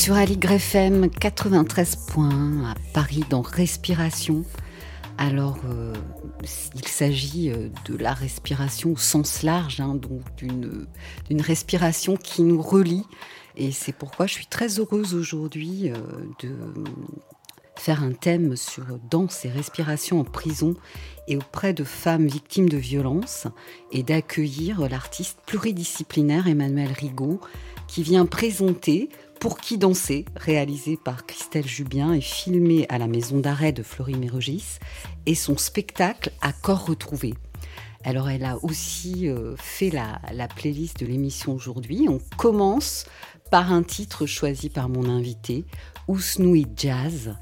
Sur Aligre FM 93 points à Paris dans Respiration. Alors, euh, il s'agit euh, de la respiration au sens large, hein, donc d'une d'une respiration qui nous relie. Et c'est pourquoi je suis très heureuse aujourd'hui euh, de faire un thème sur danse et respiration en prison et auprès de femmes victimes de violences et d'accueillir l'artiste pluridisciplinaire Emmanuel Rigaud qui vient présenter Pour qui danser, réalisé par Christelle Jubien et filmé à la maison d'arrêt de Fleury-Mérogis, et son spectacle À corps retrouvé. Alors elle a aussi euh, fait la, la playlist de l'émission aujourd'hui. On commence par un titre choisi par mon invité, Ousnoui Jazz.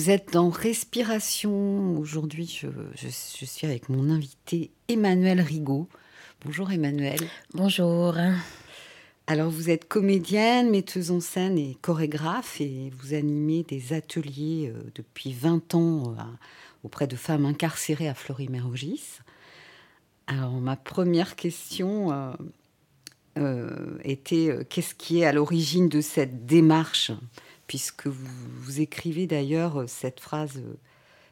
Vous êtes dans Respiration. Aujourd'hui, je, je- je suis avec mon invité Emmanuel Rigaud. Bonjour Emmanuel. Bonjour. Alors, vous êtes comédienne, metteuse en scène et chorégraphe et vous animez des ateliers euh, depuis 20 ans euh, auprès de femmes incarcérées à Fleury-Mérogis. Alors, ma première question euh, était qu'est-ce qui est à l'origine de cette démarche? Puisque vous, vous écrivez d'ailleurs euh, cette phrase euh,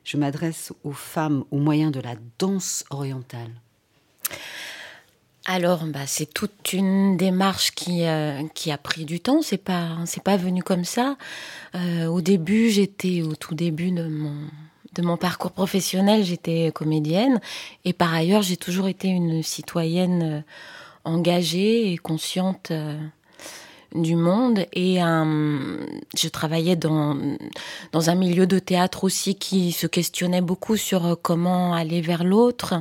Je m'adresse aux femmes au moyen de la danse orientale. Alors, bah, c'est toute une démarche qui, euh, qui a pris du temps. C'est pas, c'est pas venu comme ça. Au début, j'étais au tout début de mon de mon parcours professionnel, j'étais comédienne et par ailleurs, j'ai toujours été une citoyenne engagée et consciente du monde et euh, je travaillais dans dans un milieu de théâtre aussi qui se questionnait beaucoup sur euh, comment aller vers l'autre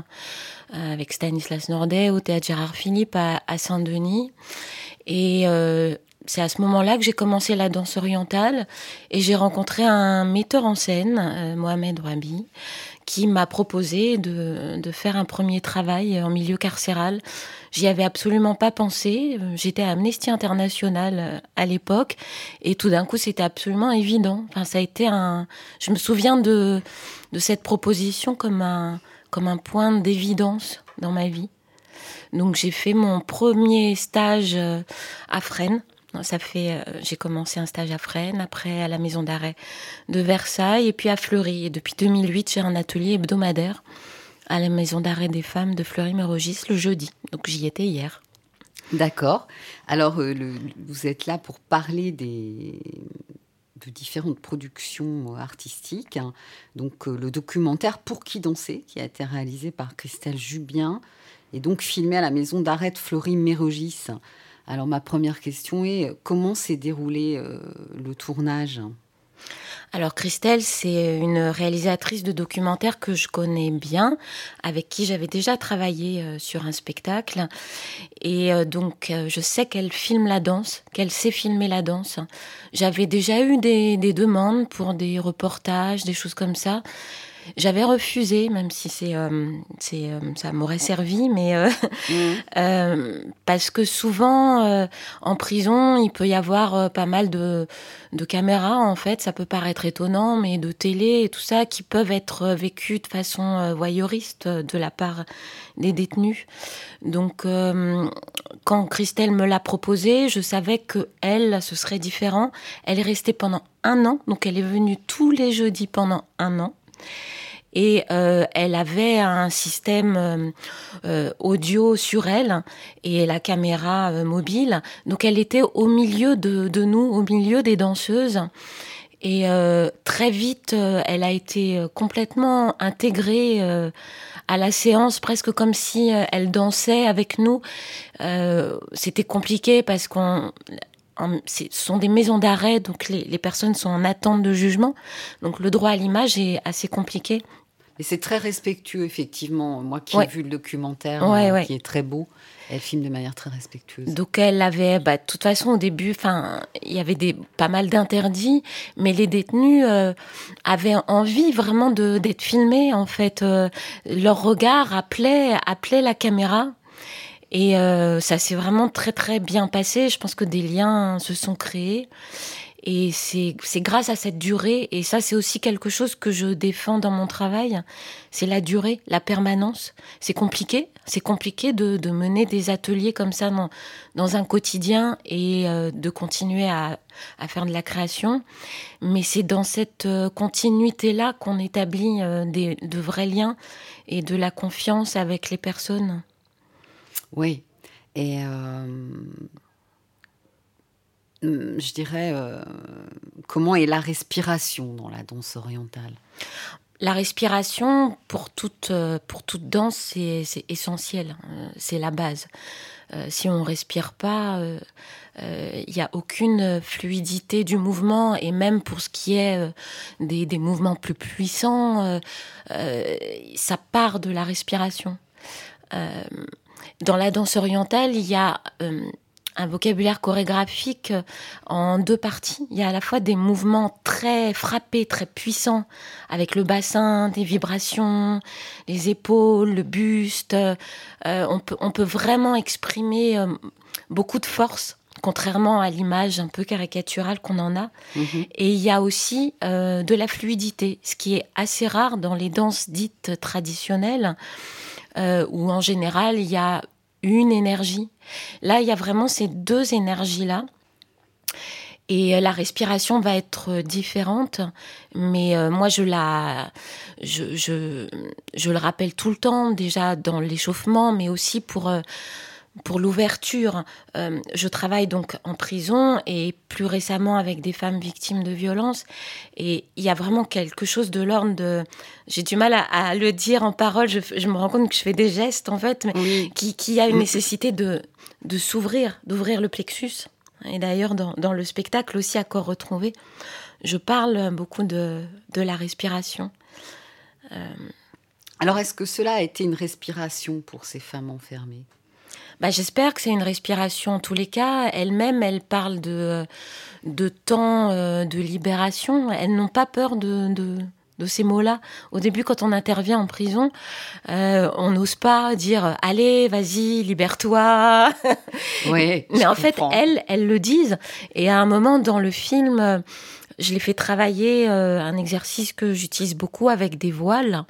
euh, avec Stanislas Nordet au théâtre Gérard Philippe à, Saint-Denis. Et c'est à ce moment-là que j'ai commencé la danse orientale et j'ai rencontré un metteur en scène, Mohamed Rabi, qui m'a proposé de, de faire un premier travail en milieu carcéral. J'y avais absolument pas pensé. J'étais à Amnesty International euh, à l'époque et tout d'un coup c'était absolument évident. Enfin, ça a été un. Je me souviens de de cette proposition comme un comme un point d'évidence dans ma vie. Donc j'ai fait mon premier stage euh, à Fresnes. Ça fait, euh, j'ai commencé un stage à Fresnes, après à la maison d'arrêt de Versailles et puis à Fleury. Et depuis 2008, j'ai un atelier hebdomadaire à la maison d'arrêt des femmes de Fleury-Mérogis le jeudi. Donc j'y étais hier. D'accord. Alors, euh, vous êtes là pour parler des, de différentes productions artistiques. hein. Donc, euh, le documentaire Pour qui danser, qui a été réalisé par Christelle Jubien et donc filmé à la maison d'arrêt de Fleury-Mérogis. Alors, ma première question est comment s'est déroulé euh, le tournage? Alors Christelle, c'est une réalisatrice de documentaires que je connais bien, avec qui j'avais déjà travaillé euh, sur un spectacle. Et euh, donc je sais qu'elle filme la danse, qu'elle sait filmer la danse. J'avais déjà eu des demandes pour des reportages, des choses comme ça. J'avais refusé, même si c'est, euh, c'est, euh, ça m'aurait servi, mais euh, euh, parce que souvent en prison, il peut y avoir pas mal de, de caméras en fait. Ça peut paraître étonnant, mais de télé et tout ça qui peuvent être vécues de façon voyeuriste de la part des détenus. Donc, quand Christelle me l'a proposé, je savais que elle, ce serait différent. Elle est restée pendant un an, donc elle est venue tous les jeudis pendant un an. Et euh, elle avait un système euh, euh, audio sur elle et la caméra mobile. Donc elle était au milieu de, de nous, au milieu des danseuses. Et très vite, elle a été complètement intégrée à la séance, presque comme si elle dansait avec nous. C'était compliqué parce qu'on en- ce sont des maisons d'arrêt, donc les, les personnes sont en attente de jugement. Donc le droit à l'image est assez compliqué. Et c'est très respectueux, effectivement. Moi qui Ouais. ai vu le documentaire, Ouais, euh, ouais. qui est très beau, elle filme de manière très respectueuse. Donc elle avait, bah, de toute façon au début, enfin, il y avait des pas mal d'interdits, mais les détenus euh, avaient envie vraiment de d'être filmés. En fait, Euh, leur regard appelait appelait la caméra. Et euh, ça s'est vraiment très très bien passé. Je pense que des liens se sont créés. Et c'est grâce à cette durée, et ça c'est aussi quelque chose que je défends dans mon travail, c'est la durée, la permanence. C'est compliqué, c'est compliqué de, de mener des ateliers comme ça dans, dans un quotidien et euh, de continuer à, à faire de la création. Mais c'est dans cette euh, continuité-là qu'on établit euh, des, de vrais liens et de la confiance avec les personnes. Oui. Et euh, hum, je dirais, euh, comment est la respiration dans la danse orientale? La respiration, pour toute, euh, pour toute danse, c'est essentiel. Euh, C'est la base. Si on respire pas, euh, euh, il n'y a aucune fluidité du mouvement. Et même pour ce qui est des, des mouvements plus puissants, ça part de la respiration. Dans la danse orientale, il y a un vocabulaire chorégraphique en deux parties. Il y a à la fois des mouvements très frappés, très puissants, avec le bassin, des vibrations, les épaules, le buste. Euh, on, peut, on peut vraiment exprimer euh, beaucoup de force contrairement à l'image un peu caricaturale qu'on en a. Mhm. Et il y a aussi euh, de la fluidité, ce qui est assez rare dans les danses dites traditionnelles, où en général il y a une énergie. Là, il y a vraiment ces deux énergies-là. Et euh, la respiration va être différente, mais euh, moi je la, je, je, le rappelle tout le temps déjà dans l'échauffement, mais aussi pour euh, pour l'ouverture. je travaille donc en prison et plus récemment avec des femmes victimes de violences, et il y a vraiment quelque chose de l'ordre de, j'ai du mal à, le dire en parole. Je, me rends compte que je fais des gestes en fait, mais qui, qui a une nécessité de de s'ouvrir, d'ouvrir le plexus. Et d'ailleurs, dans, le spectacle aussi à corps retrouvé, je parle beaucoup de, la respiration. Euh, Alors, est-ce que cela a été une respiration pour ces femmes enfermées? Bah, J'espère que c'est une respiration. En tous les cas, elles-mêmes, elles parlent de, de temps euh, de libération. Elles n'ont pas peur de, de ces mots-là. Au début, quand on intervient en prison, euh, on n'ose pas dire allez, vas-y, libère-toi. Oui. Mais en fait, elles, elles le disent. Et à un moment dans le film, je les fais travailler euh, un exercice que j'utilise beaucoup avec des voiles.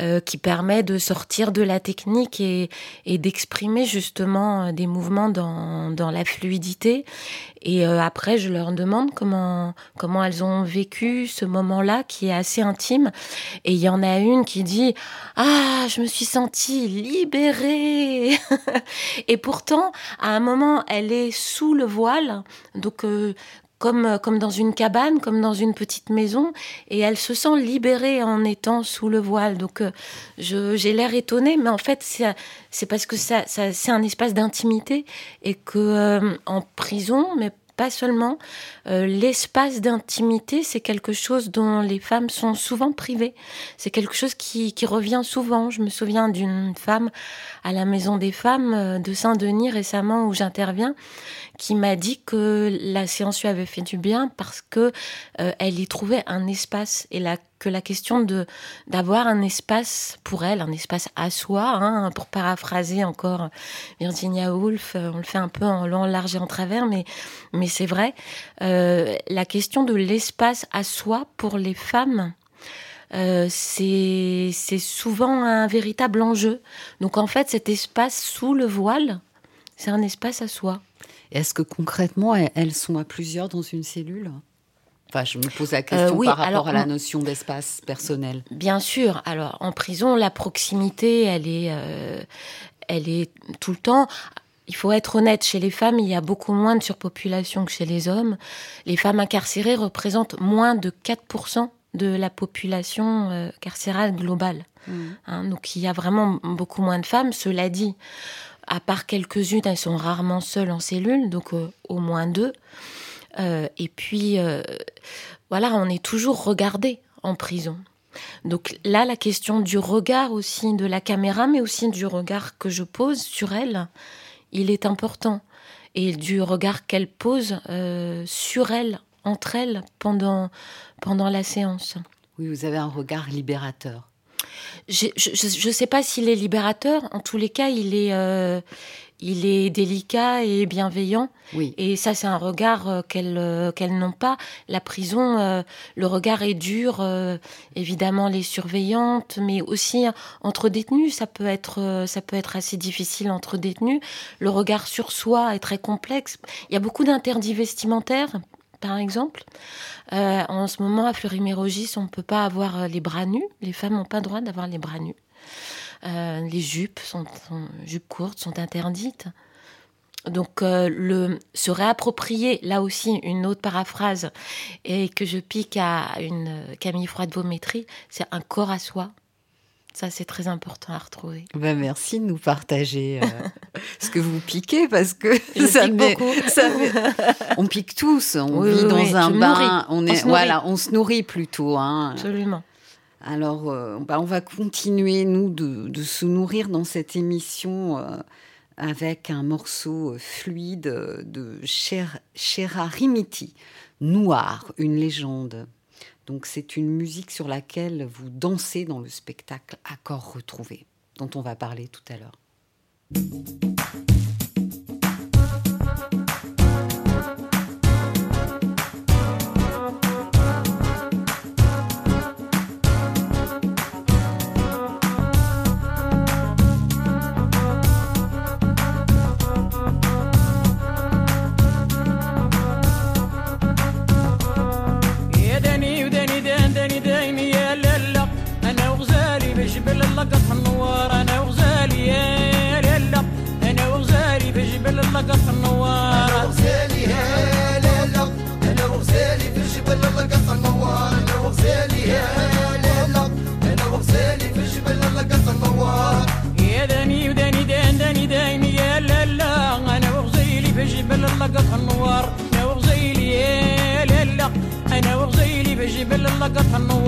Euh, qui permet de sortir de la technique et, et d'exprimer justement euh, des mouvements dans, dans la fluidité. Et euh, après, je leur demande comment, comment elles ont vécu ce moment-là qui est assez intime. Et il y en a une qui dit Ah, je me suis sentie libérée. et pourtant, à un moment, elle est sous le voile. Donc, euh, comme dans une cabane, comme dans une petite maison, et elle se sent libérée en étant sous le voile. Donc euh, j'ai l'air étonnée, mais en fait c'est parce que ça, ça c'est un espace d'intimité et que euh, en prison, mais pas seulement. Euh, l'espace d'intimité, c'est quelque chose dont les femmes sont souvent privées. C'est quelque chose qui, revient souvent. Je me souviens d'une femme à la Maison des femmes euh, de Saint-Denis récemment où j'interviens, qui m'a dit que la séance lui avait fait du bien parce que euh, elle y trouvait un espace et la que la question de d'avoir un espace pour elle, un espace à soi, hein, pour paraphraser encore Virginia Woolf, euh, on le fait un peu en long, large et en travers, mais mais c'est vrai. Euh, la question de l'espace à soi pour les femmes. Euh, c'est souvent un véritable enjeu. Donc en fait, cet espace sous le voile, c'est un espace à soi. Est-ce que concrètement, elles sont à plusieurs dans une cellule? Enfin, je me pose la question euh, par rapport à la notion d'espace personnel. Bien sûr. Alors, en prison, la proximité, elle est, euh, elle est tout le temps. Il faut être honnête, chez les femmes, il y a beaucoup moins de surpopulation que chez les hommes. Les femmes incarcérées représentent moins de 4% de la population euh, carcérale globale. Mmh. Hein, donc il y a vraiment beaucoup moins de femmes. Cela dit, à part quelques-unes, elles sont rarement seules en cellule, donc au moins deux. Euh, et puis, euh, voilà, on est toujours regardé en prison. Donc là, la question du regard aussi de la caméra, mais aussi du regard que je pose sur elle, il est important. Et du regard qu'elle pose euh, sur elle, entre elles, pendant, pendant la séance. Oui, vous avez un regard libérateur. Je ne sais pas s'il est libérateur. En tous les cas, il est, il est délicat et bienveillant. Oui. Et ça, c'est un regard euh, euh, qu'elles n'ont pas. La prison, euh, le regard est dur, évidemment les surveillantes, mais aussi entre détenus, ça peut être ça peut être assez difficile entre détenus. Le regard sur soi est très complexe. Il y a beaucoup d'interdits vestimentaires. Par exemple, en ce moment à Fleury-Mérogis, on ne peut pas avoir les bras nus. Les femmes n'ont pas le droit d'avoir les bras nus. Euh, les jupes, sont, jupes courtes sont interdites. Donc, euh, le, se réapproprier, là aussi, une autre paraphrase, et que je pique à une Camille Froide-Vométrie, c'est un corps à soi. Ça, c'est très important à retrouver. Ben merci de nous partager euh, ce que vous piquez parce que ça, pique met, beaucoup. on pique tous. On vit dans un Je bain. On, est, on voilà, on se nourrit plutôt. Hein. Absolument. Alors, euh, bah, on va continuer nous de, de, se nourrir dans cette émission euh, avec un morceau fluide de Cher, Rimiti, Noir, une légende. Donc c'est une musique sur laquelle vous dansez dans le spectacle à corps retrouvé, dont on va parler tout à l'heure. I know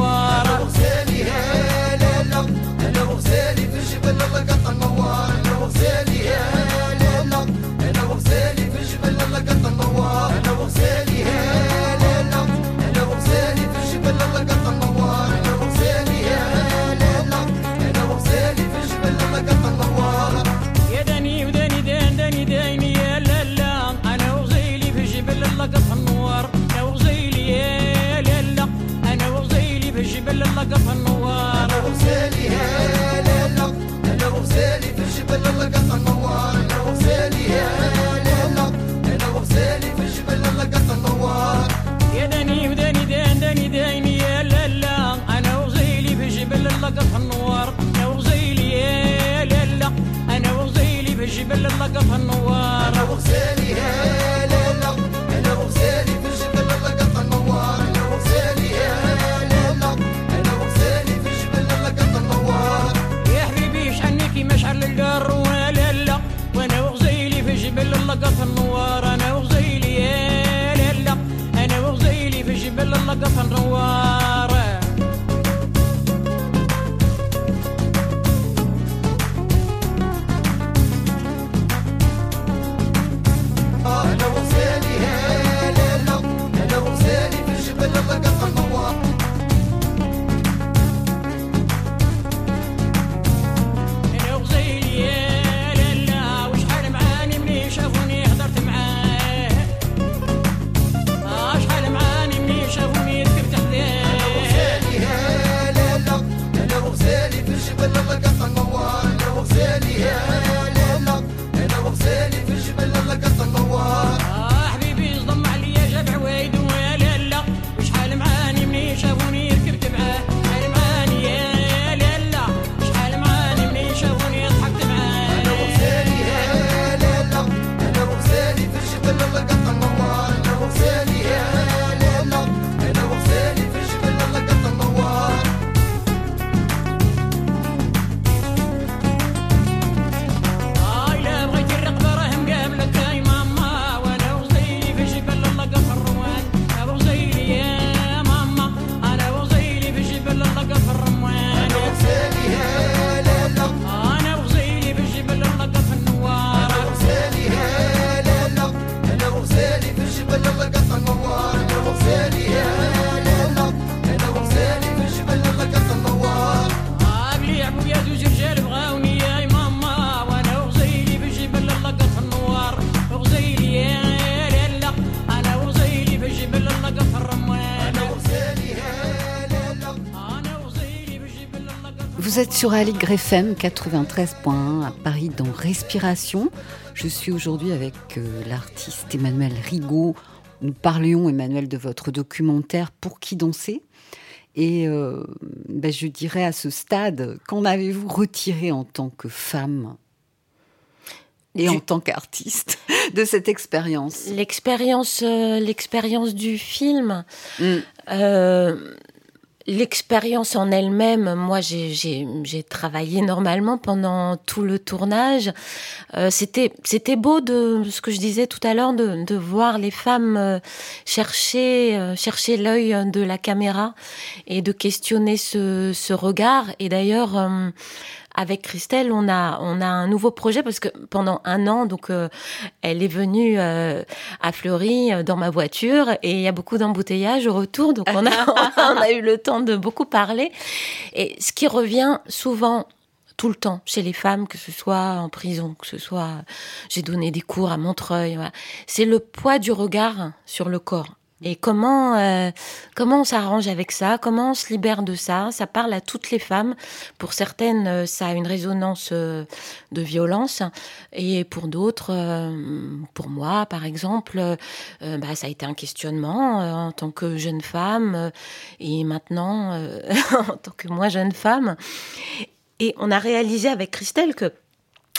Vous êtes sur Aligre FM 93.1 à Paris dans Respiration. Je suis aujourd'hui avec euh, l'artiste Emmanuel Rigaud. Nous parlions, Emmanuel, de votre documentaire Pour qui danser? Et euh, ben, je dirais à ce stade, qu'en avez-vous retiré en tant que femme? Et en tant qu'artiste de cette expérience? L'expérience, euh, du film. Hum. L'expérience en elle-même, moi j'ai travaillé normalement pendant tout le tournage. Euh, C'était beau de ce que je disais tout à l'heure de, de, voir les femmes euh, chercher euh, chercher l'œil de la caméra et de questionner ce, ce regard. Et d'ailleurs euh, avec Christelle, on a on a un nouveau projet parce que pendant un an, donc euh, elle est venue euh, à Fleury euh, dans ma voiture et il y a beaucoup d'embouteillages au retour, donc on a on a eu le temps de beaucoup parler. Et ce qui revient souvent tout le temps chez les femmes, que ce soit en prison, que ce soit j'ai donné des cours à Montreuil, voilà. c'est le poids du regard sur le corps. Et comment euh, comment on s'arrange avec ça? Comment on se libère de ça? Ça parle à toutes les femmes. Pour certaines, euh, ça a une résonance euh, de violence, et pour d'autres, pour moi par exemple, bah, ça a été un questionnement en tant que jeune femme et maintenant en tant que moi jeune femme. Et on a réalisé avec Christelle que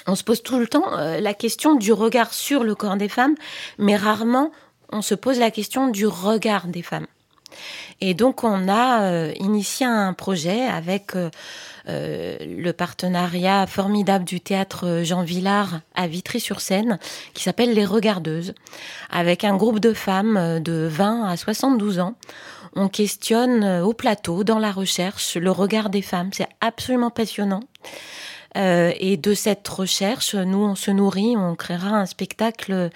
on se pose tout le temps la question du regard sur le corps des femmes, mais rarement on se pose la question du regard des femmes. Et donc on a euh, initié un projet avec euh, euh, le partenariat formidable du théâtre Jean Villard à Vitry-sur-Seine qui s'appelle Les Regardeuses, avec un groupe de femmes de 20 à 72 ans. On questionne au plateau, dans la recherche, le regard des femmes. C'est absolument passionnant. Et de cette recherche, nous, on se nourrit, on créera un spectacle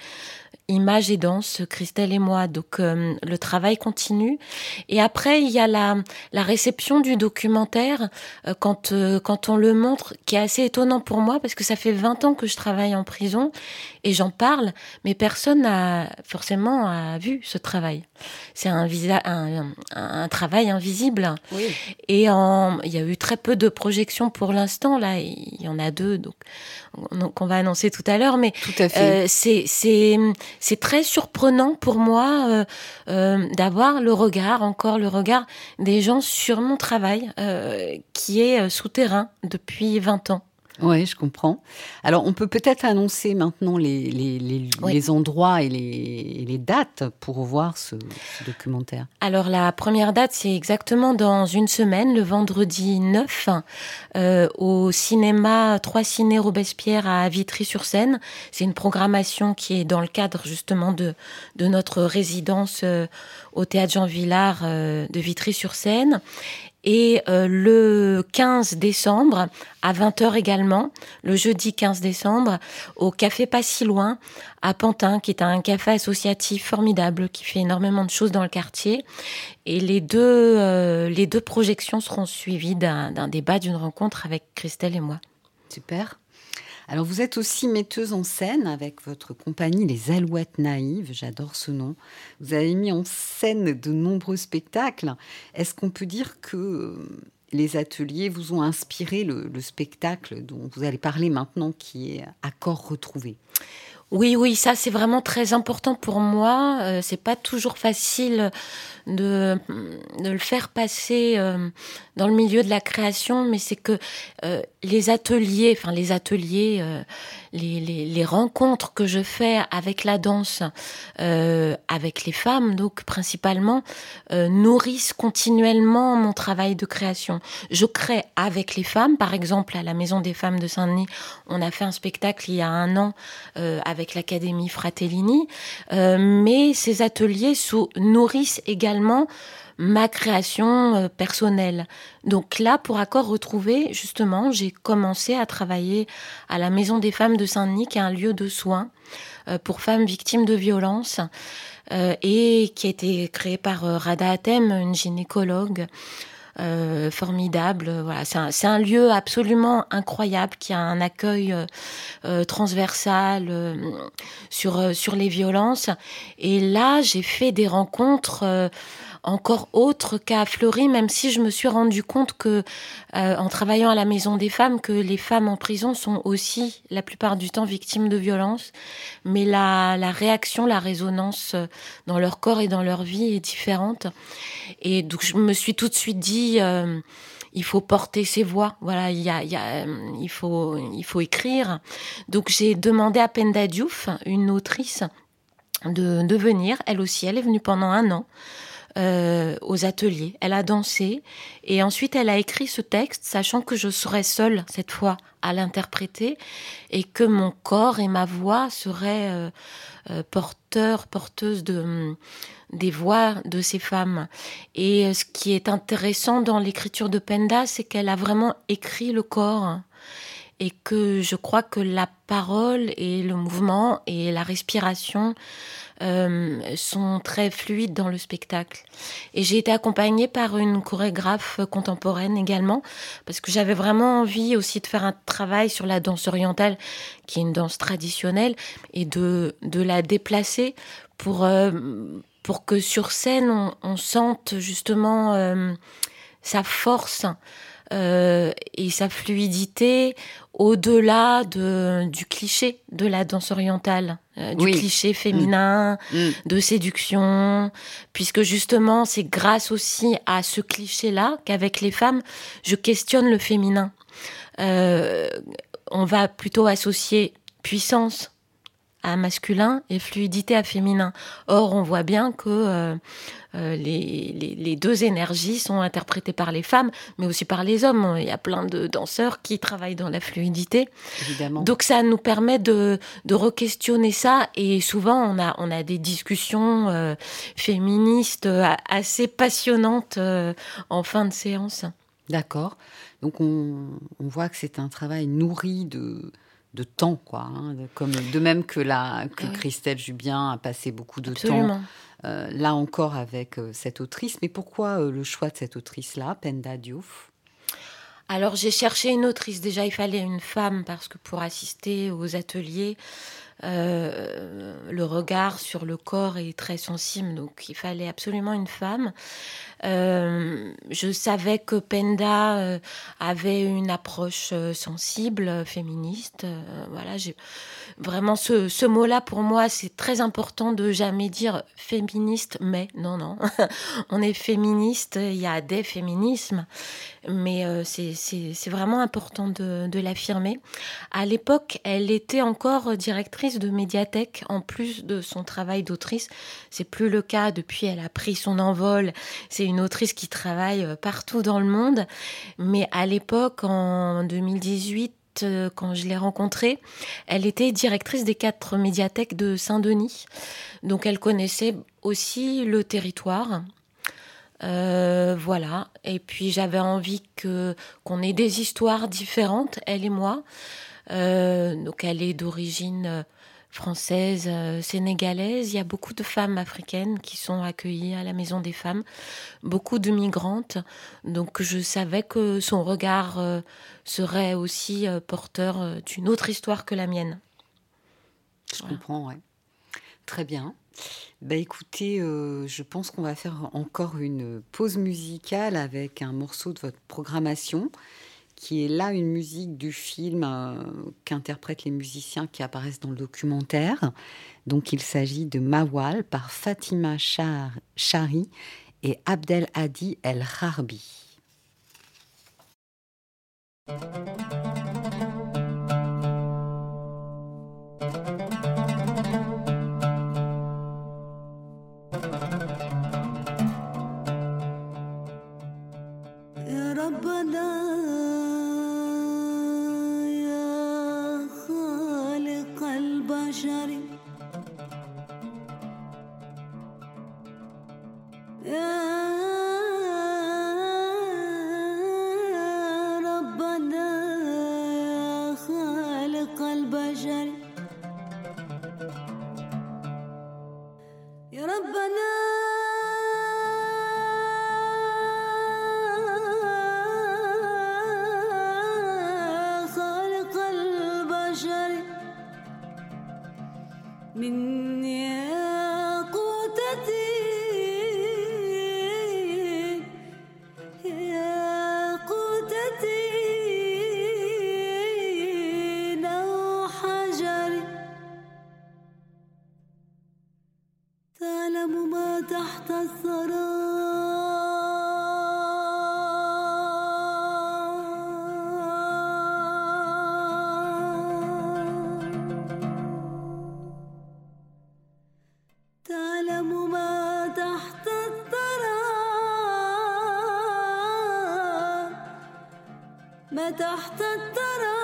Images et danse, Christelle et moi. Donc euh, le travail continue. Et après, il y a la, la réception du documentaire euh, quand, euh, quand on le montre, qui est assez étonnant pour moi parce que ça fait 20 ans que je travaille en prison et j'en parle, mais personne n'a forcément a vu ce travail. C'est un, visa, un, un, travail invisible. Oui. Et en, il y a eu très peu de projections pour l'instant. Là, il y en a deux, donc qu'on va annoncer tout à l'heure. Mais Tout à fait. c'est c'est très surprenant pour moi euh, euh, d'avoir le regard, encore le regard des gens sur mon travail euh, qui est souterrain depuis 20 ans. Oui, je comprends. Alors, on peut peut-être annoncer maintenant les, les, les, Oui. les endroits et les, les dates pour voir ce, ce documentaire. Alors la première date, c'est exactement dans une semaine, le vendredi 9, euh, au cinéma 3 Ciné Robespierre à Vitry-sur-Seine. C'est une programmation qui est dans le cadre justement de, de notre résidence euh, au théâtre Jean Villard euh, de Vitry-sur-Seine. Et euh, le 15 décembre, à 20h également, le jeudi 15 décembre, au Café Pas Si Loin, à Pantin, qui est un café associatif formidable qui fait énormément de choses dans le quartier. Et les deux, euh, les deux projections seront suivies d'un débat, d'une rencontre avec Christelle et moi. Super. Alors, vous êtes aussi metteuse en scène avec votre compagnie Les Alouettes Naïves. J'adore ce nom. Vous avez mis en scène de nombreux spectacles. Est-ce qu'on peut dire que euh, les ateliers vous ont inspiré le, le spectacle dont vous allez parler maintenant, qui est Accord retrouvé? Oui, oui, ça c'est vraiment très important pour moi. Euh, c'est pas toujours facile de, le faire passer euh, dans le milieu de la création, mais c'est que euh, les ateliers, enfin les ateliers, les, les, les rencontres que je fais avec la danse, euh, avec les femmes, donc principalement, euh, nourrissent continuellement mon travail de création. Je crée avec les femmes, par exemple à la Maison des femmes de Saint-Denis, on a fait un spectacle il y a un an euh, avec l'Académie Fratellini, euh, mais ces ateliers sous, nourrissent également ma création euh, personnelle. Donc là, pour Accord Retrouvé, justement, j'ai commencé à travailler à la Maison des femmes de Saint-Denis, qui est un lieu de soins euh, pour femmes victimes de violences, euh, et qui a été créé par Rada Hatem, une gynécologue euh, formidable. Voilà, c'est un, un lieu absolument incroyable qui a un accueil euh, transversal euh, sur sur les violences. Et là, j'ai fait des rencontres. Encore autres qu'à Fleury, même si je me suis rendu compte que, euh, en travaillant à la Maison des femmes, que les femmes en prison sont aussi, la plupart du temps, victimes de violences, mais la, réaction, la résonance euh, dans leur corps et dans leur vie est différente. Et donc, je me suis tout de suite dit, euh, il faut porter ses voix. Voilà, il faut, il faut écrire. Donc, j'ai demandé à Penda Diouf, une autrice, de, de venir. Elle aussi, elle est venue pendant un an. Euh, aux ateliers. Elle a dansé et ensuite elle a écrit ce texte, sachant que je serais seule cette fois à l'interpréter et que mon corps et ma voix seraient euh, euh, porteurs, porteuses de des voix de ces femmes. Et ce qui est intéressant dans l'écriture de Penda, c'est qu'elle a vraiment écrit le corps et que je crois que la parole et le mouvement et la respiration euh, sont très fluides dans le spectacle. Et j'ai été accompagnée par une chorégraphe contemporaine également, parce que j'avais vraiment envie aussi de faire un travail sur la danse orientale, qui est une danse traditionnelle, et de, de la déplacer pour, euh, pour que sur scène, on, sente justement euh, sa force et sa fluidité au-delà de, du cliché de la danse orientale, euh, du Oui. cliché féminin, Mm. de séduction, puisque justement c'est grâce aussi à ce cliché-là qu'avec les femmes, je questionne le féminin. Euh, on va plutôt associer puissance à masculin et fluidité à féminin. Or, on voit bien que euh, euh, les, les- les deux énergies sont interprétées par les femmes, mais aussi par les hommes. Il y a plein de danseurs qui travaillent dans la fluidité. Évidemment. Donc ça nous permet de, de re-questionner ça et souvent on a, on a des discussions euh, féministes assez passionnantes euh, en fin de séance. D'accord. Donc on, on voit que c'est un travail nourri de, de temps, quoi. hein, de- comme, de même que, la, que Oui. Christelle Jubien a passé beaucoup de temps, euh, là encore avec euh, cette autrice. Mais pourquoi euh, le choix de cette autrice-là, Penda Diouf? Alors j'ai cherché une autrice. Déjà, il fallait une femme parce que pour assister aux ateliers, euh, le regard sur le corps est très sensible, donc il fallait absolument une femme. Euh, je savais que Penda euh, avait une approche sensible, féministe. voilà, j'ai vraiment ce, ce mot-là pour moi, c'est très important de jamais dire féministe, mais non, non, on est féministe. Il y a des féminismes, mais c'est vraiment important de, de l'affirmer. À l'époque, elle était encore directrice de médiathèque en plus de son travail d'autrice. C'est plus le cas depuis. Elle a pris son envol. C'est une autrice qui travaille euh, partout dans le monde. Mais à l'époque, en 2018, euh, quand je l'ai rencontrée, elle était directrice des quatre médiathèques de Saint-Denis. Donc elle connaissait aussi le territoire. Euh, voilà. Et puis j'avais envie que qu'on ait des histoires différentes, elle et moi. Donc elle est d'origine euh, française, euh, sénégalaise. Il y a beaucoup de femmes africaines qui sont accueillies à la Maison des Femmes, beaucoup de migrantes. Donc je savais que son regard euh, serait aussi euh, porteur euh, d'une autre histoire que la mienne. Je Voilà. comprends, ouais. Très bien. Bah écoutez, euh, je pense qu'on va faire encore une pause musicale avec un morceau de votre programmation, qui est là une musique du film euh, qu'interprètent les musiciens qui apparaissent dans le documentaire. Donc il s'agit de Mawal par Fatima Char- Chari et Abdel Hadi El Harbi. يا ربنا stationary من تحت الطرف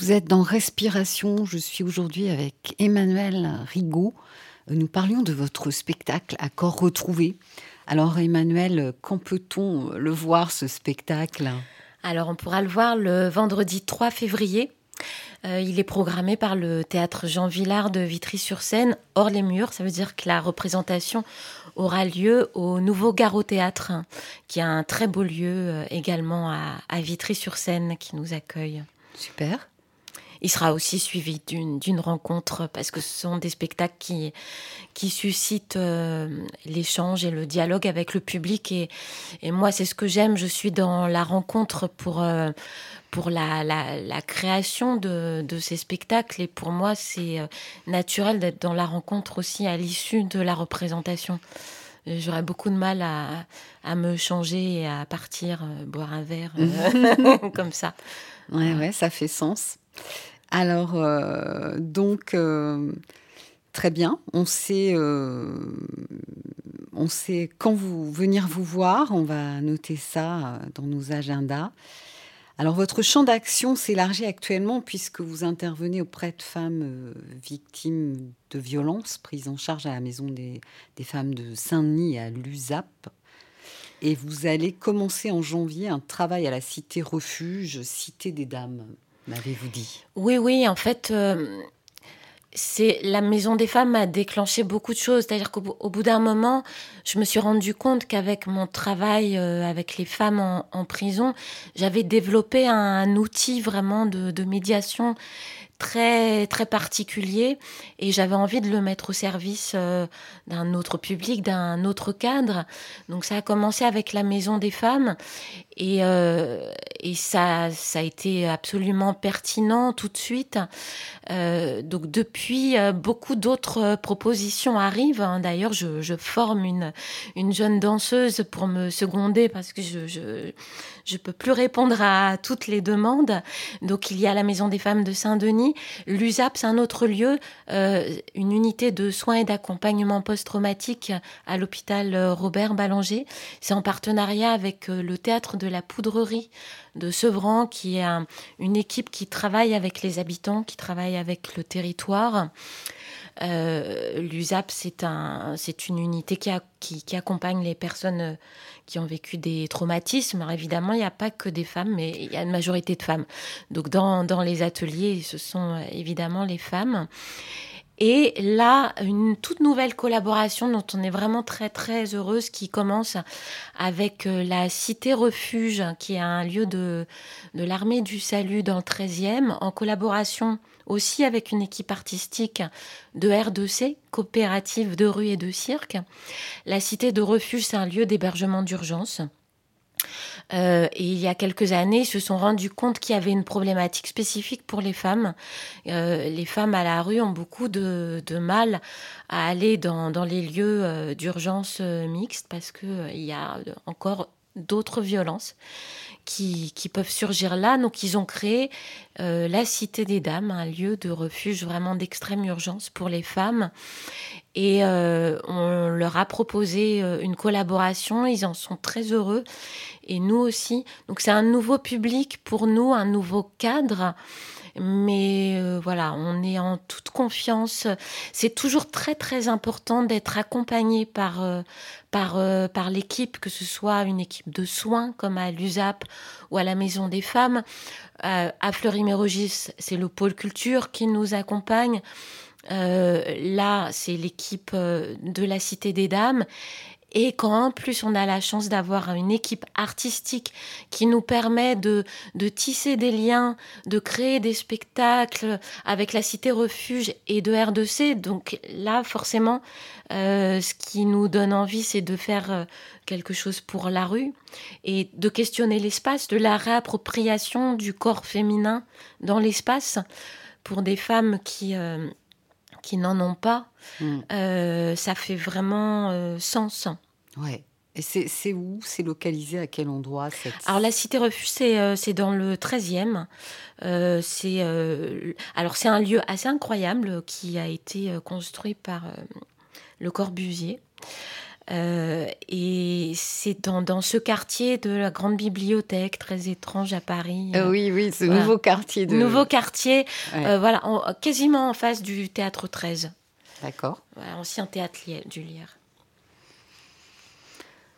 Vous êtes dans Respiration. Je suis aujourd'hui avec Emmanuel Rigaud. Nous parlions de votre spectacle à corps retrouvé. Alors, Emmanuel, quand peut-on le voir, ce spectacle? Alors, on pourra le voir le vendredi 3 février. Euh, il est programmé par le théâtre Jean Villard de Vitry-sur-Seine, hors les murs. Ça veut dire que la représentation aura lieu au Nouveau Garo Théâtre, qui a un très beau lieu euh, également à, à Vitry-sur-Seine qui nous accueille. Super. Il sera aussi suivi d'une rencontre parce que ce sont des spectacles qui, qui suscitent euh, l'échange et le dialogue avec le public. Et, et moi, c'est ce que j'aime. Je suis dans la rencontre pour, euh, pour la, la, la création de, de ces spectacles. Et pour moi, c'est euh, naturel d'être dans la rencontre aussi à l'issue de la représentation. J'aurais beaucoup de mal à, à me changer et à partir euh, boire un verre euh, comme ça. Ouais, ouais, ça fait sens. Alors, euh, donc, euh, très bien. On sait, euh, on sait quand vous venir vous voir. On va noter ça dans nos agendas. Alors, votre champ d'action s'élargit actuellement puisque vous intervenez auprès de femmes victimes de violences prises en charge à la maison des, des femmes de Saint-Denis à l'USAP. Et vous allez commencer en janvier un travail à la Cité Refuge, Cité des Dames, m'avez-vous dit? Oui, oui, en fait, euh, c'est la maison des femmes a déclenché beaucoup de choses. C'est-à-dire qu'au bout- d'un moment, je me suis rendu compte qu'avec mon travail euh, avec les femmes en, prison, j'avais développé un, outil vraiment de médiation très très particulier et j'avais envie de le mettre au service euh, d'un autre public, d'un autre cadre. Donc ça a commencé avec la Maison des Femmes et, euh, et ça, ça a été absolument pertinent tout de suite. Euh, donc depuis, beaucoup d'autres propositions arrivent. hein. D'ailleurs, je, je forme une, une jeune danseuse pour me seconder parce que je, je, je peux plus répondre à toutes les demandes. Donc il y a la Maison des Femmes de Saint-Denis. L'USAP, c'est un autre lieu, euh, une unité de soins et d'accompagnement post-traumatique à l'hôpital euh, Robert Ballanger. C'est en partenariat avec euh, le théâtre de la Poudrerie de Sevran, qui est un- une équipe qui travaille avec les habitants, qui travaille avec le territoire. Euh, L'USAP, c'est un, c'est une unité qui, accompagne les personnes euh, qui ont vécu des traumatismes. Alors évidemment, il n'y a pas que des femmes, mais il y a une majorité de femmes. Donc dans, les ateliers, ce sont euh, évidemment les femmes. Et là, une toute nouvelle collaboration dont on est vraiment très très heureuse qui commence avec la Cité Refuge, qui est un lieu de, de l'armée du salut dans le 13e, en collaboration aussi avec une équipe artistique de R2C, coopérative de rue et de cirque. La Cité de Refuge, c'est un lieu d'hébergement d'urgence. Euh, et il y a quelques années, ils se sont rendus compte qu'il y avait une problématique spécifique pour les femmes. Euh, les femmes à la rue ont beaucoup de, mal à aller dans, les lieux euh, d'urgence mixtes parce que euh, il y a encore d'autres violences qui, peuvent surgir là. Donc ils ont créé euh, la Cité des Dames, un lieu de refuge vraiment d'extrême urgence pour les femmes. Et euh, on leur a proposé euh, une collaboration, ils en sont très heureux, et nous aussi. Donc c'est un nouveau public pour nous, un nouveau cadre. Mais euh, voilà, on est en toute confiance. C'est toujours très très important d'être accompagné par euh, par euh, par l'équipe, que ce soit une équipe de soins comme à l'USAP ou à la Maison des Femmes. À Fleury-Mérogis, c'est le pôle culture qui nous accompagne. Là, c'est l'équipe de la Cité des Dames. Et quand en plus on a la chance d'avoir une équipe artistique qui nous permet de, de tisser des liens, de créer des spectacles avec la Cité Refuge et de R2C, donc là forcément, euh, ce qui nous donne envie, c'est de faire euh, quelque chose pour la rue et de questionner l'espace, de la réappropriation du corps féminin dans l'espace pour des femmes qui... euh, qui n'en ont pas, Mm. euh, ça fait vraiment euh, sens. Ouais. Et c'est où? C'est localisé à quel endroit cette... Alors la cité refuge, c'est euh, dans le 13e. Euh, c'est alors c'est un lieu assez incroyable qui a été construit par le Corbusier. Euh, et c'est dans, dans ce quartier de la grande bibliothèque, très étrange à Paris. Euh, oui, oui, ce voilà. nouveau quartier de... Nouveau quartier, Ouais. euh, voilà, en- quasiment en face du théâtre 13, D'accord. voilà, ancien théâtre du Lierre.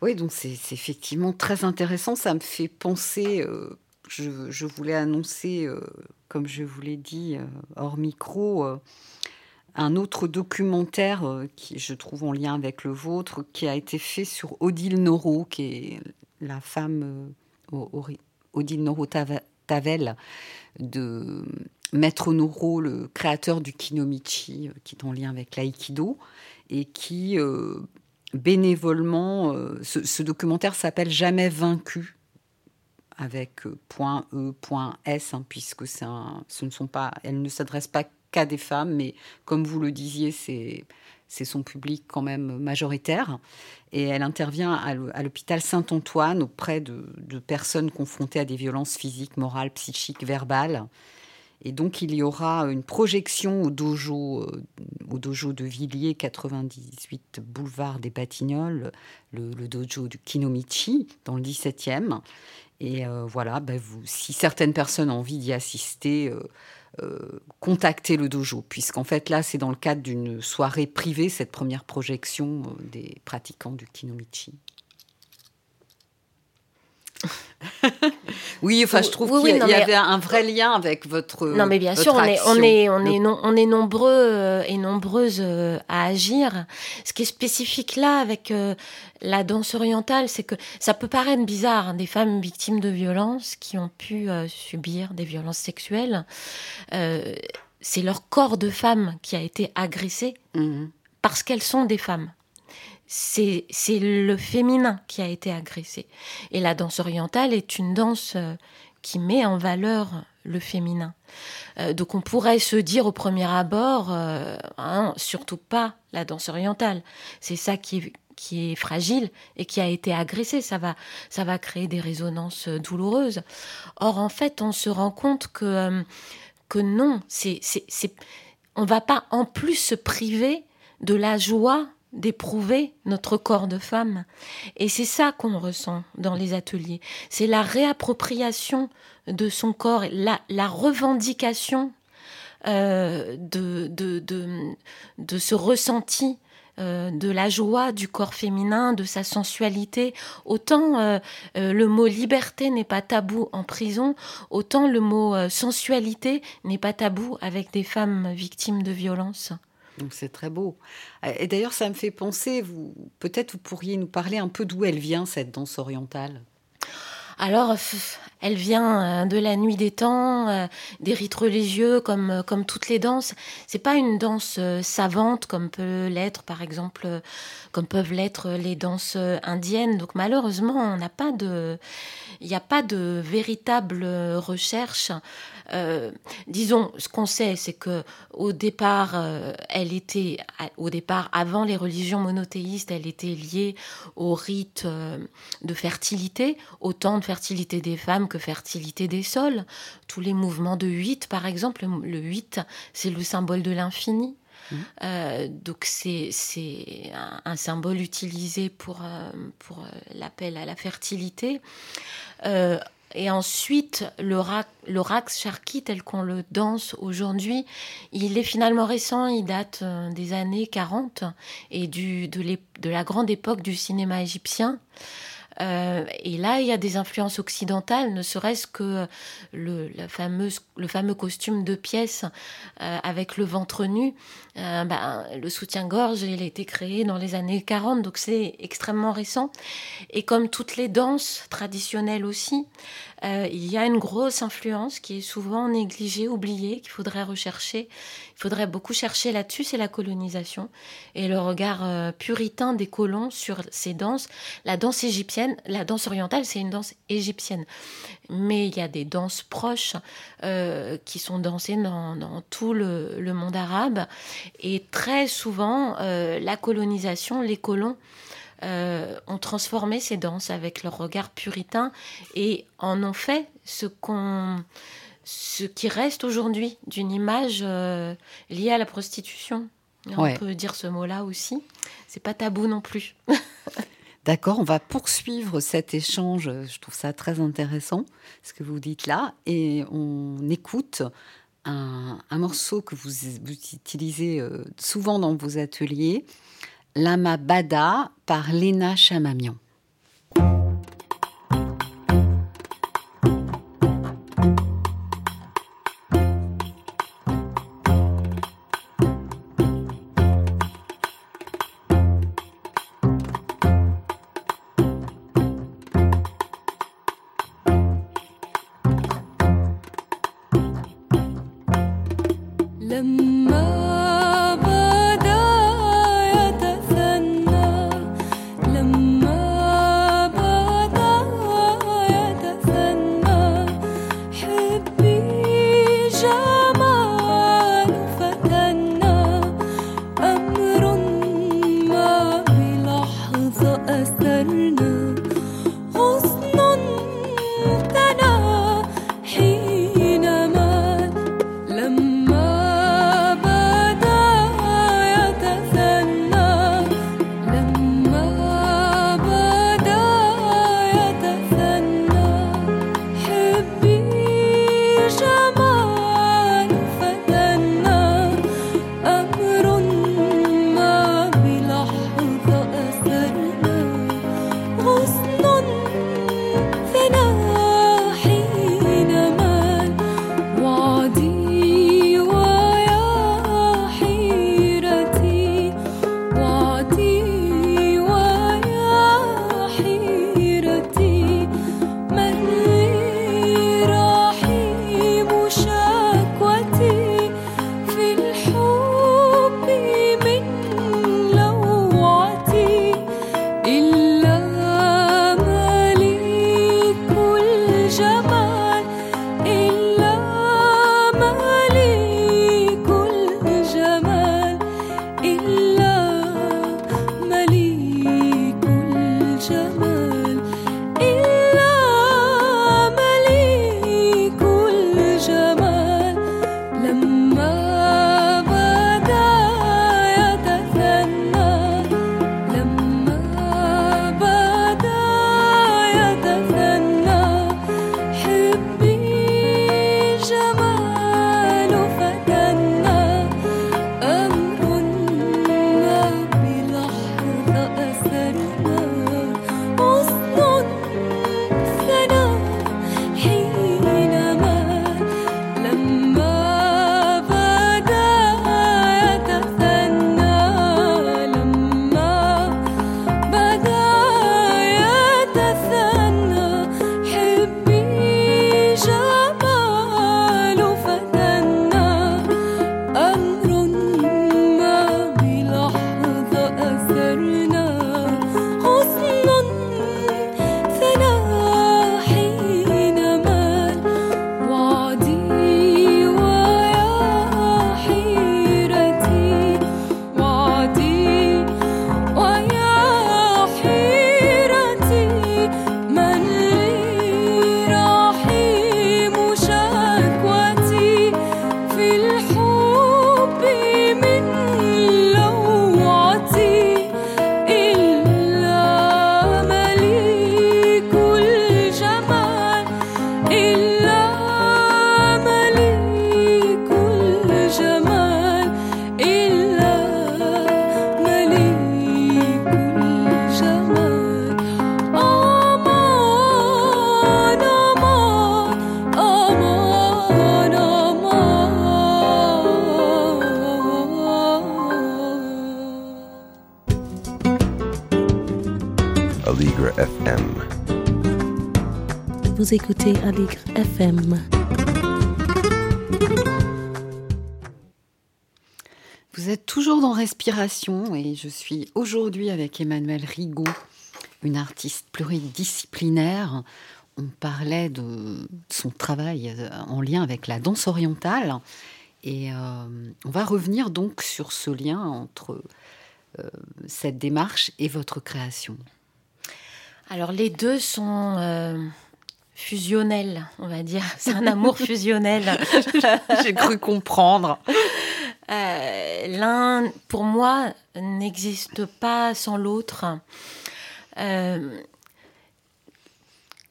Oui, donc c'est effectivement très intéressant. Ça me fait penser, je, je voulais annoncer, comme je vous l'ai dit, hors micro, un autre documentaire euh, qui, je trouve, en lien avec le vôtre, qui a été fait sur Odile Noro, qui est la femme, euh, Odile Noro-Tavel, de Maître Noro, le créateur du Kinomichi, euh, qui est en lien avec l'aïkido, et qui bénévolement, ce documentaire s'appelle Jamais vaincu avec euh, point E, point S, hein, puisque un- ce ne sont pas, elle ne s'adresse pas qu'à des femmes, mais comme vous le disiez, c'est son public quand même majoritaire. Et elle intervient à l'h- à l'hôpital Saint-Antoine auprès de, de personnes confrontées à des violences physiques, morales, psychiques, verbales. Et donc, il y aura une projection au dojo, euh, au dojo de Villiers, 98 boulevard des Batignolles, le, le dojo du Kinomichi, dans le 17e. Et euh, voilà, ben si certaines personnes ont envie d'y assister, euh, euh, contactez le dojo, puisqu'en fait, là, c'est dans le cadre d'une soirée privée, cette première projection des pratiquants du Kinomichi. oui, enfin, je trouve Oui, oui, qu'il y, avait un vrai lien avec votre. Non, mais bien sûr, on est, on est, on est, non- on est nombreux euh, et nombreuses euh, à agir. Ce qui est spécifique là avec euh, la danse orientale, c'est que ça peut paraître bizarre, hein, des femmes victimes de violences qui ont pu euh, subir des violences sexuelles. Euh, c'est leur corps de femme qui a été agressé Mhm. parce qu'elles sont des femmes. C'est le féminin qui a été agressé. Et la danse orientale est une danse euh, qui met en valeur le féminin. Euh, donc on pourrait se dire au premier abord, euh, hein, surtout pas la danse orientale. C'est ça qui est, qui est fragile et qui a été agressé. Ça va, ça va créer des résonances douloureuses. Or en fait, on se rend compte que que non, c'est c'est on va pas en plus se priver de la joie d'éprouver notre corps de femme. Et c'est ça qu'on ressent dans les ateliers. C'est la réappropriation de son corps, la, la revendication euh, de, de, de, ce ressenti euh, de la joie du corps féminin, de sa sensualité. Autant euh, le mot liberté n'est pas tabou en prison, autant le mot sensualité n'est pas tabou avec des femmes victimes de violences. Donc c'est très beau. Euh, Et d'ailleurs, ça me fait penser, vous peut-être vous pourriez nous parler un peu d'où elle vient cette danse orientale? Alors, pff, elle vient euh, de la nuit des temps, euh, des rites religieux, comme, euh, comme toutes les danses. C'est pas une danse euh, savante comme peut l'être, par exemple, euh, comme peuvent l'être les danses euh, indiennes. Donc malheureusement, on n'a pas de, il n'y a pas de véritable euh, recherche. Euh, disons, ce qu'on sait, c'est que au départ, euh, elle était, au départ, avant les religions monothéistes, elle était liée au rite euh, de fertilité, autant de fertilité des femmes que fertilité des sols. Tous les mouvements de 8, par exemple, le- le 8, c'est le symbole de l'infini. Euh, donc c'est un, un symbole utilisé pour, euh, pour l'appel à la fertilité. Euh, et ensuite, le, ra- le rax charki tel qu'on le danse aujourd'hui, il est finalement récent, il date euh, des années 40 et du, de la grande époque du cinéma égyptien. Euh, et là, il y a des influences occidentales, ne serait-ce que le, fameux costume de pièces euh, avec le ventre nu. Euh, ben, le soutien-gorge, il a été créé dans les années 40, donc c'est extrêmement récent. Et comme toutes les danses traditionnelles aussi, euh, il y a une grosse influence qui est souvent négligée, oubliée, qu'il faudrait rechercher. Il faudrait beaucoup chercher là-dessus, c'est la colonisation et le regard euh, puritain des colons sur ces danses. La danse égyptienne, la danse orientale, c'est une danse égyptienne. Mais il y a des danses proches euh, qui sont dansées dans, dans tout le, monde arabe. Et très souvent, la colonisation, les colons, euh, ont transformé ces danses avec leur regard puritain et en ont fait ce qu'on ce qui reste aujourd'hui d'une image euh, liée à la prostitution. Ouais. On peut dire ce mot-là aussi. C'est pas tabou non plus. D'accord, on va poursuivre cet échange. Je trouve ça très intéressant, ce que vous dites là. Et on écoute un, un morceau que vous, vous utilisez euh, souvent dans vos ateliers, Lama Bada par Léna Chamamian. Vous écoutez Aligre FM. Vous êtes toujours dans Respiration et je suis aujourd'hui avec Emmanuel Rigaud, une artiste pluridisciplinaire. On parlait de son travail euh, en lien avec la danse orientale et euh, on va revenir donc sur ce lien entre euh, cette démarche et votre création. Alors les deux sont euh, fusionnels, on va dire. C'est un amour fusionnel. J'ai cru comprendre. Euh, L'un, pour moi, n'existe pas sans l'autre. Euh,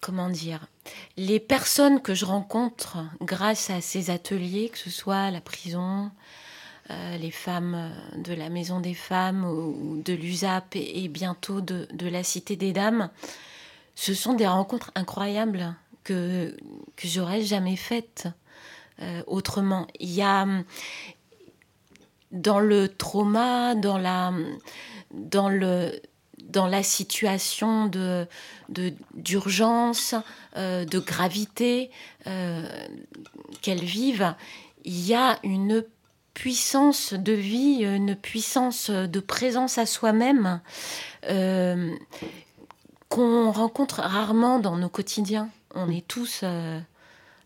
comment dire? Les personnes que je rencontre grâce à ces ateliers, que ce soit la prison, euh, les femmes de la Maison des Femmes ou de l'USAP et, et bientôt de, de la Cité des Dames, ce sont des rencontres incroyables que, que j'aurais jamais faites euh, autrement. Il y a dans le trauma, dans la, dans le, dans la situation de, de- d'urgence, euh, de gravité euh, qu'elles vivent, il y a une puissance de vie, une puissance de présence à soi-même euh, qu'on rencontre rarement dans nos quotidiens. On est tous euh,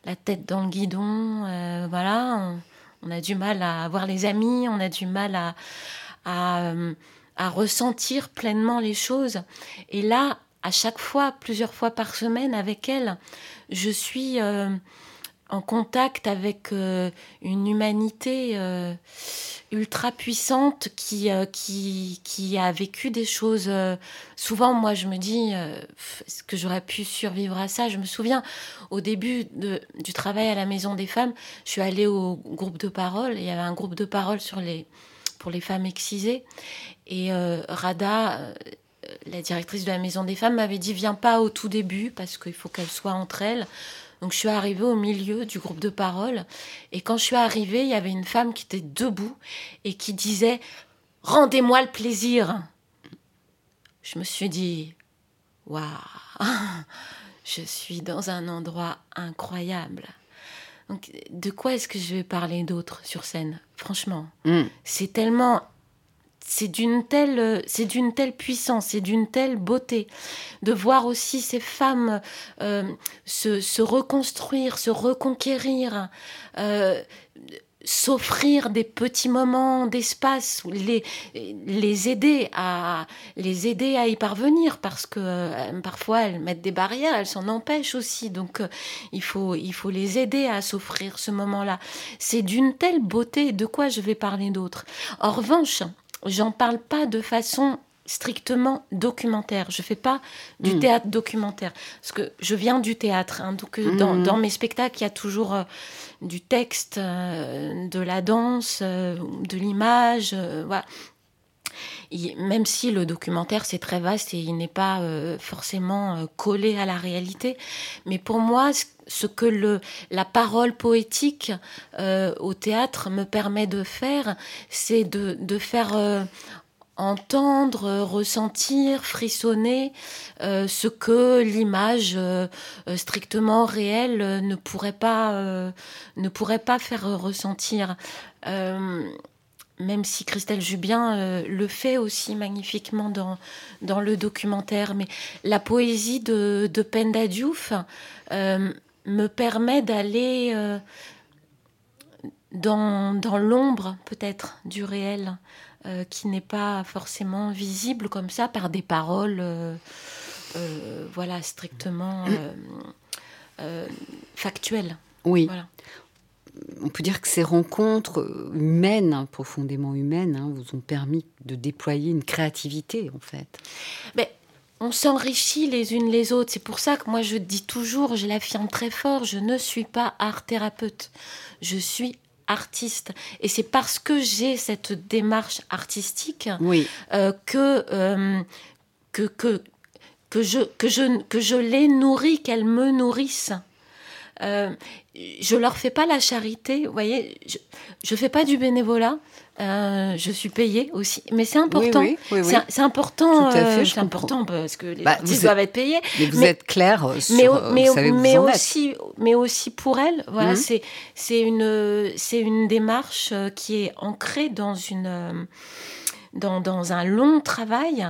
la tête dans le guidon, euh, voilà. On, a du mal à voir les amis, on a du mal à, à, euh, à ressentir pleinement les choses. Et là, à chaque fois, plusieurs fois par semaine avec elle, je suis en contact avec euh, une humanité euh, ultra puissante qui, euh, qui, qui a vécu des choses. souvent, moi, je me dis, est-ce que j'aurais pu survivre à ça? Je me souviens, au début de- du travail à la Maison des Femmes, je suis allée au groupe de parole. Il y avait un groupe de parole sur les, pour les femmes excisées. Et Rada, la directrice de la Maison des Femmes, m'avait dit Viens pas au tout début parce qu'il faut qu'elles soient entre elles. Donc je suis arrivée au milieu du groupe de parole. Et quand je suis arrivée, il y avait une femme qui était debout et qui disait Rendez-moi le plaisir. Je me suis dit Waouh Je suis dans un endroit incroyable. Donc, de quoi est-ce que je vais parler d'autre sur scène? Franchement, Mm. c'est tellement c'est d'une telle c'est d'une telle puissance c'est d'une telle beauté de voir aussi ces femmes euh, se, se reconstruire se reconquérir euh, s'offrir des petits moments d'espace les les aider à les aider à y parvenir parce que euh, parfois elles mettent des barrières elles s'en empêchent aussi. Donc il faut il faut les aider à s'offrir ce moment-là. C'est d'une telle beauté. De quoi je vais parler d'autre? En revanche j'en parle pas de façon strictement documentaire. Je fais pas du Mm. théâtre documentaire parce que je viens du théâtre. hein, donc euh, dans, Mhm. dans mes spectacles, il y a toujours euh, du texte, euh, de la danse, euh, de l'image. voilà. Même si le documentaire c'est très vaste et il n'est pas euh, forcément euh, collé à la réalité, mais pour moi, ce- que la parole poétique euh, au théâtre me permet de faire, c'est de, faire entendre, ressentir, frissonner ce que l'image strictement réelle ne pourrait pas, ne pourrait pas faire ressentir. Même si Christelle Jubien euh, le fait aussi magnifiquement dans, dans le documentaire. Mais la poésie de, de Penda Diouf euh, me permet d'aller euh, dans, dans l'ombre peut-être du réel, qui n'est pas forcément visible comme ça par des paroles voilà, strictement factuelles. Oui. Voilà. On peut dire que ces rencontres humaines, hein, profondément humaines, hein, vous ont permis de déployer une créativité, en fait. Mais on s'enrichit les unes les autres. C'est pour ça que moi je dis toujours, je l'affirme très fort, je ne suis pas art thérapeute. Je suis artiste. Et c'est parce que j'ai cette démarche artistique Oui. euh, que, euh, que, que, que je, que je, que je les nourris, qu'elles me nourrissent. Euh, je leur fais pas la charité, vous voyez, je, je fais pas du bénévolat Euh, je suis payée aussi, mais c'est important. Oui, oui, oui. C'est- important. Euh, c'est important parce que les Bah, artistes doivent être payés. Mais vous Mais- êtes clair euh, sur, mais, mais, vous savez mais vous en êtes. aussi, mais aussi pour elle, voilà, Mhm. c'est c'est une c'est une démarche qui est ancrée dans une dans, un long travail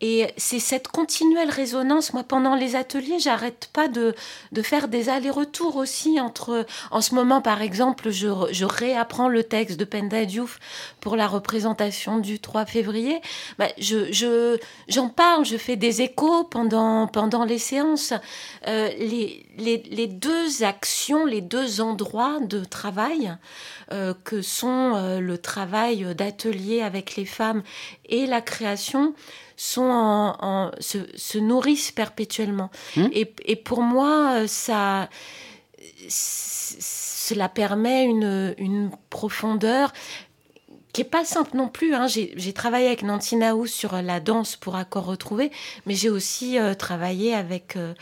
et c'est cette continuelle résonance. Moi, pendant les ateliers, j'arrête pas de, de faire des allers-retours aussi entre. En ce moment, par exemple, je, je réapprends le texte de Penda Diouf pour la représentation du 3 février. Bah, je, je, j'en parle, je fais des échos pendant, pendant les séances. Euh, les, les, les deux actions, les deux endroits de travail euh, que sont euh, le travail d'atelier avec les femmes et la création sont en, en- se, se nourrissent perpétuellement. Mmh. Et, et pour moi, euh, ça, cela permet une, une profondeur qui est pas simple non plus. hein. J'ai travaillé avec Nancy sur la danse pour accord retrouvé, mais j'ai aussi euh, travaillé avec euh,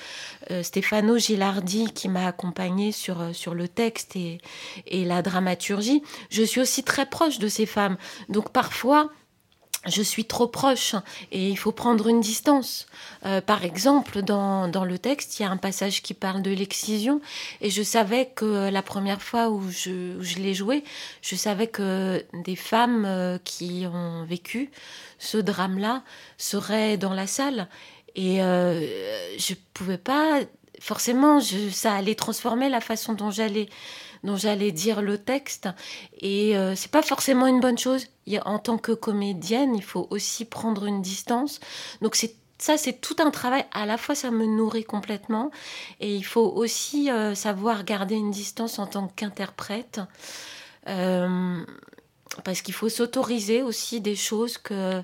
euh, Stefano Gilardi qui m'a accompagnée sur, euh, sur le texte et, et la dramaturgie. Je suis aussi très proche de ces femmes. Donc parfois, je suis trop proche et il faut prendre une distance. Euh, par exemple, dans, dans le texte, il y a un passage qui parle de l'excision et je savais que la première fois où je, je l'ai joué, je savais que des femmes euh, qui ont vécu ce drame-là seraient dans la salle et euh, je pouvais pas forcément ça allait transformer la façon dont j'allais dont j'allais dire le texte et euh, c'est pas forcément une bonne chose en tant que comédienne il faut aussi prendre une distance donc c'est ça, c'est tout un travail. À la fois, ça me nourrit complètement. Et il faut aussi euh, savoir garder une distance en tant qu'interprète. Euh, parce qu'il faut s'autoriser aussi des choses que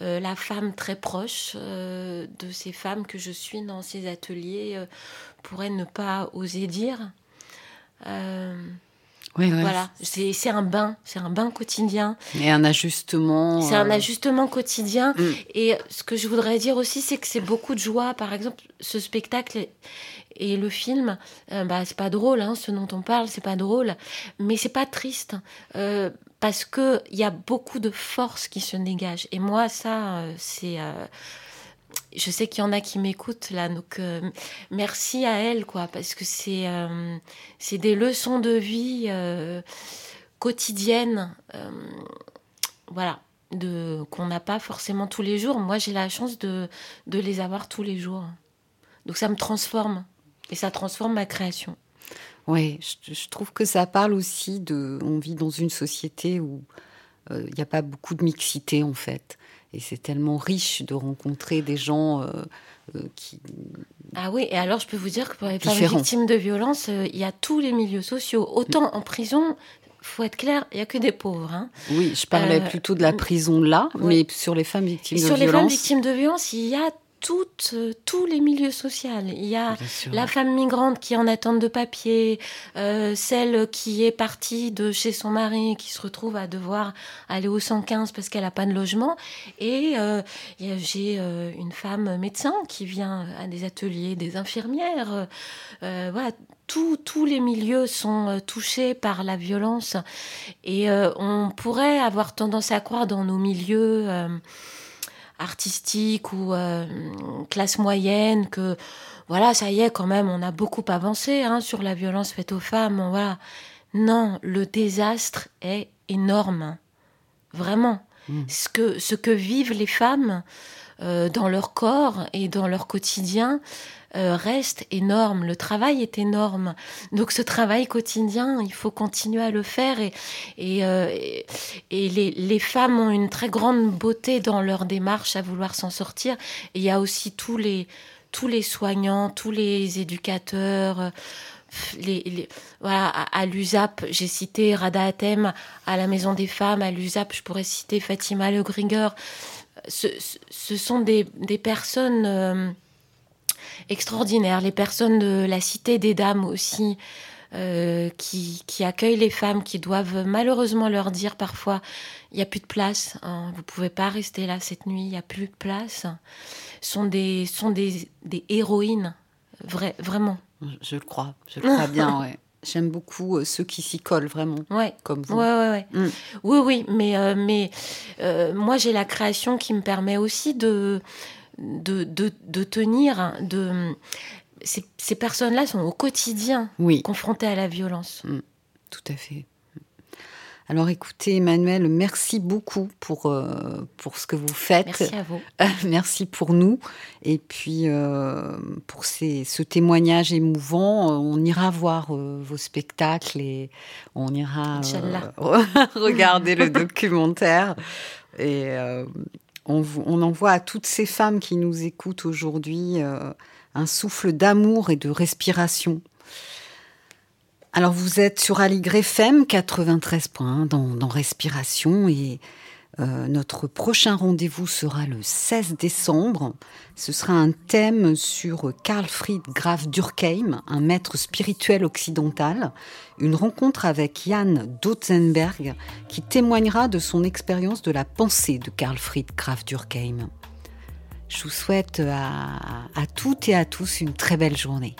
euh, la femme très proche de ces femmes que je suis dans ces ateliers pourrait ne pas oser dire. Euh. Voilà, c'est un bain, c'est un bain quotidien. Et un ajustement. C'est un euh, ajustement quotidien. Mm. Et ce que je voudrais dire aussi, c'est que c'est beaucoup de joie. Par exemple, ce spectacle et, le film, euh, bah, c'est pas drôle, hein, ce dont on parle, c'est pas drôle, mais c'est pas triste. euh, parce que il y a beaucoup de force qui se dégage. Et moi, ça, euh, c'est. Je sais qu'il y en a qui m'écoutent là, donc euh, merci à elle, quoi, parce que c'est euh, des leçons de vie euh, quotidiennes, voilà, de qu'on n'a pas forcément tous les jours. Moi, j'ai la chance de, de les avoir tous les jours, donc ça me transforme et ça transforme ma création. Oui, je, je trouve que ça parle aussi de. On vit dans une société où il n'y a pas beaucoup de mixité en fait. Et c'est tellement riche de rencontrer des gens euh, euh, qui. Ah oui, et alors je peux vous dire que pour les victimes de violences, euh, il y a tous les milieux sociaux. Autant en prison, faut être clair, il y a que des pauvres. hein. Oui, je parlais Euh, plutôt de la prison là, mais sur les femmes victimes Et de sur les femmes violence. victimes de violences, il y a toutes, euh, tous les milieux sociaux. Il y a la femme migrante qui est en attente de papier, euh, celle qui est partie de chez son mari et qui se retrouve à devoir aller au 115 parce qu'elle n'a pas de logement. Et euh, j'ai euh, une femme médecin qui vient à des ateliers, des infirmières. voilà, tous- tous les milieux sont touchés par la violence. Et on pourrait avoir tendance à croire dans nos milieux... artistique ou euh, classe moyenne que voilà ça y est quand même on a beaucoup avancé hein, sur la violence faite aux femmes voilà. Non le désastre est énorme vraiment. Mm. ce que ce que vivent les femmes euh, dans leur corps et dans leur quotidien euh, reste énorme le travail est énorme donc ce travail quotidien il faut continuer à le faire et et, euh, et, les, les femmes ont une très grande beauté dans leur démarche à vouloir s'en sortir. Il y a aussi tous les, tous les soignants, tous les éducateurs. euh, Les, les- voilà, à, à l'USAP, j'ai cité Rada Hatem, à la Maison des Femmes, à l'USAP, je pourrais citer Fatima Le Grigor. Ce, sont des, des personnes euh, extraordinaires, les personnes de la Cité des Dames aussi, euh, qui, qui accueillent les femmes, qui doivent malheureusement leur dire parfois il n'y a plus de place, hein, vous pouvez pas rester là cette nuit, il n'y a plus de place, sont des, sont des, des héroïnes, vrai, vraiment. Je le crois, je le crois bien, ouais. J'aime beaucoup euh, ceux qui s'y collent vraiment, Ouais. comme vous. Ouais, ouais, ouais. Mm. Oui, oui, mais, euh, mais euh, moi, j'ai la création qui me permet aussi de, de, de, de tenir. De... Ces, ces personnes-là sont au quotidien Oui, confrontées à la violence. tout à fait. Alors écoutez, Emmanuel, merci beaucoup pour, euh, pour ce que vous faites. Merci à vous. Merci pour nous. Et puis, euh, pour ces, ce témoignage émouvant, euh, on ira voir vos spectacles et on ira regarder le documentaire. Et on, vous- on envoie à toutes ces femmes qui nous écoutent aujourd'hui un souffle d'amour et de respiration. Alors, vous êtes sur Aligre FM 93.1 dans, dans Respiration et euh, notre prochain rendez-vous sera le 16 décembre. Ce sera un thème sur Karl Fried Graf Durkheim, un maître spirituel occidental. Une rencontre avec Jan Dotzenberg qui témoignera de son expérience de la pensée de Karl Fried Graf Durkheim. Je vous souhaite à, à toutes et à tous une très belle journée.